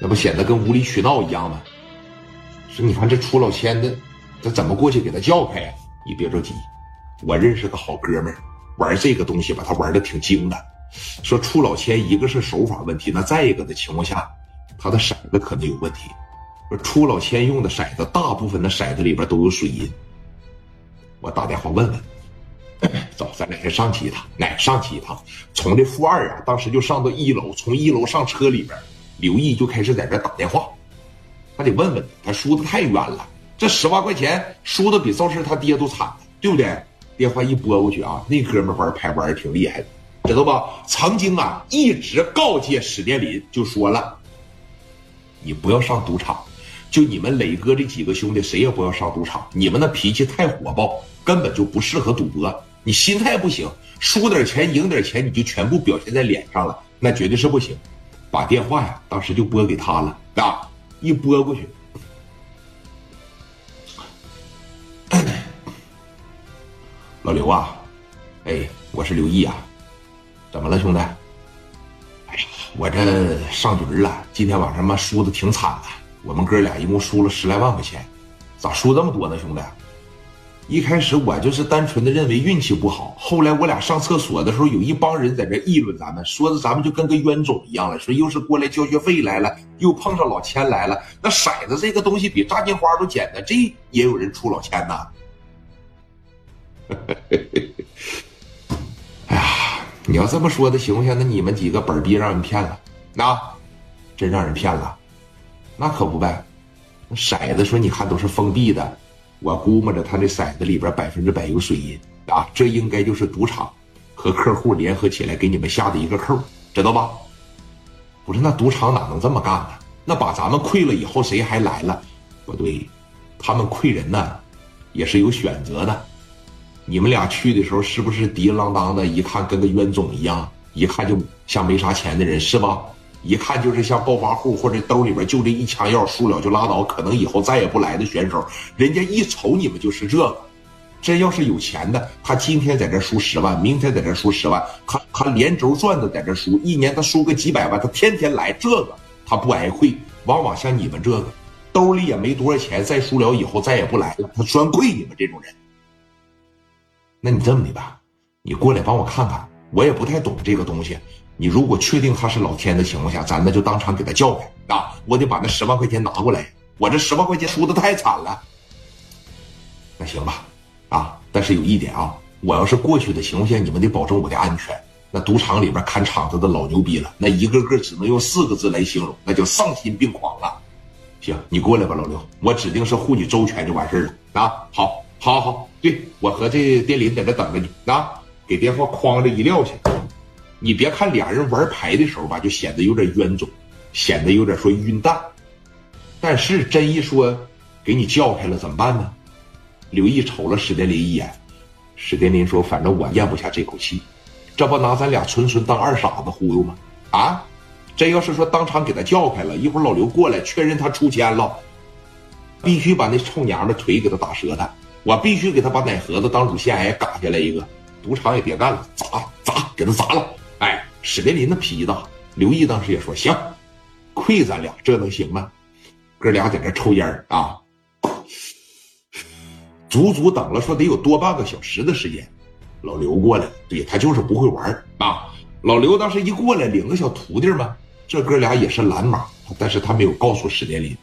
那不显得跟无理取闹一样吗？说你看这出老千的，这怎么过去给他叫开呀？你别着急，我认识个好哥们儿，玩这个东西吧，他玩的挺精的。说出老千，一个是手法问题，那再一个的情况下，他的骰子可能有问题。出老千用的骰子，大部分的骰子里边都有水银。我打电话问问。走，咱俩先上去一趟。哎，上去一趟，从这负二啊，当时就上到一楼，从一楼上车里边，刘毅就开始在这打电话。他得问问他输的太冤了，这十万块钱输的比赵氏他爹都惨，对不对？电话一拨过去啊，那哥们玩牌玩的挺厉害的，知道吧？曾经啊，一直告诫史殿林，就说了，你不要上赌场，就你们磊哥这几个兄弟，谁也不要上赌场，你们那脾气太火爆，根本就不适合赌博。你心态不行，输点钱赢点钱，你就全部表现在脸上了，那绝对是不行。把电话呀，当时就拨给他了啊，一拨过去，老刘啊，哎，我是刘毅啊，怎么了，兄弟？哎呀，我这上局了，今天晚上嘛输的挺惨的，我们哥俩一共输了十来万块钱，咋输这么多呢，兄弟？一开始我就是单纯的认为运气不好，后来我俩上厕所的时候，有一帮人在这议论咱们，说的咱们就跟个冤种一样了，说又是过来交学费来了，又碰上老千来了。那骰子这个东西比炸金花都简单，这也有人出老千呐。哎呀，你要这么说的情况下，那你们几个本逼让人骗了，那真让人骗了，那可不呗。那骰子说你看都是封闭的。我估摸着他这骰子里边百分之百有水银啊，这应该就是赌场和客户联合起来给你们下的一个扣，知道吧？不是，那赌场哪能这么干呢？那把咱们亏了以后，谁还来了？不对，他们亏人呢，也是有选择的。你们俩去的时候，是不是滴啷当的，一看跟个冤种一样，一看就像没啥钱的人，是吧？一看就是像暴发户或者兜里边就这一枪药输了就拉倒，可能以后再也不来的选手，人家一瞅你们就是这个。真要是有钱的，他今天在这输十万，明天在这输十万，他他连轴转的在这输，一年他输个几百万，他天天来这个，他不挨亏。往往像你们这个，兜里也没多少钱，再输了以后再也不来了，他专亏你们这种人。那你这么的吧，你过来帮我看看，我也不太懂这个东西。你如果确定他是老天的情况下，咱那就当场给他叫开啊！我得把那十万块钱拿过来，我这十万块钱输的太惨了。那行吧，啊！但是有一点啊，我要是过去的情况下，你们得保证我的安全。那赌场里边看场子的老牛逼了，那一个个只能用四个字来形容，那叫丧心病狂了。行，你过来吧，老刘，我指定是护你周全就完事了啊！好，好，好，对我和这店林在这等着你啊！给电话哐着一撂下。你别看俩人玩牌的时候吧，就显得有点冤种，显得有点说晕蛋。但是真一说给你叫开了怎么办呢？刘毅瞅了史殿林一眼，史殿林说：“反正我咽不下这口气，这不拿咱俩纯纯当二傻子忽悠吗？啊，真要是说当场给他叫开了，一会儿老刘过来确认他出千了，必须把那臭娘的腿给他打折的，我必须给他把奶盒子当乳腺癌嘎下来一个，赌场也别干了，砸砸给他砸了。”史殿林的脾气大，刘毅当时也说行，亏咱俩这能行吗？哥俩在这抽烟啊，足足等了说得有多半个小时的时间，老刘过来，对他就是不会玩啊。老刘当时一过来领个小徒弟嘛，这哥俩也是蓝马，但是他没有告诉史殿林。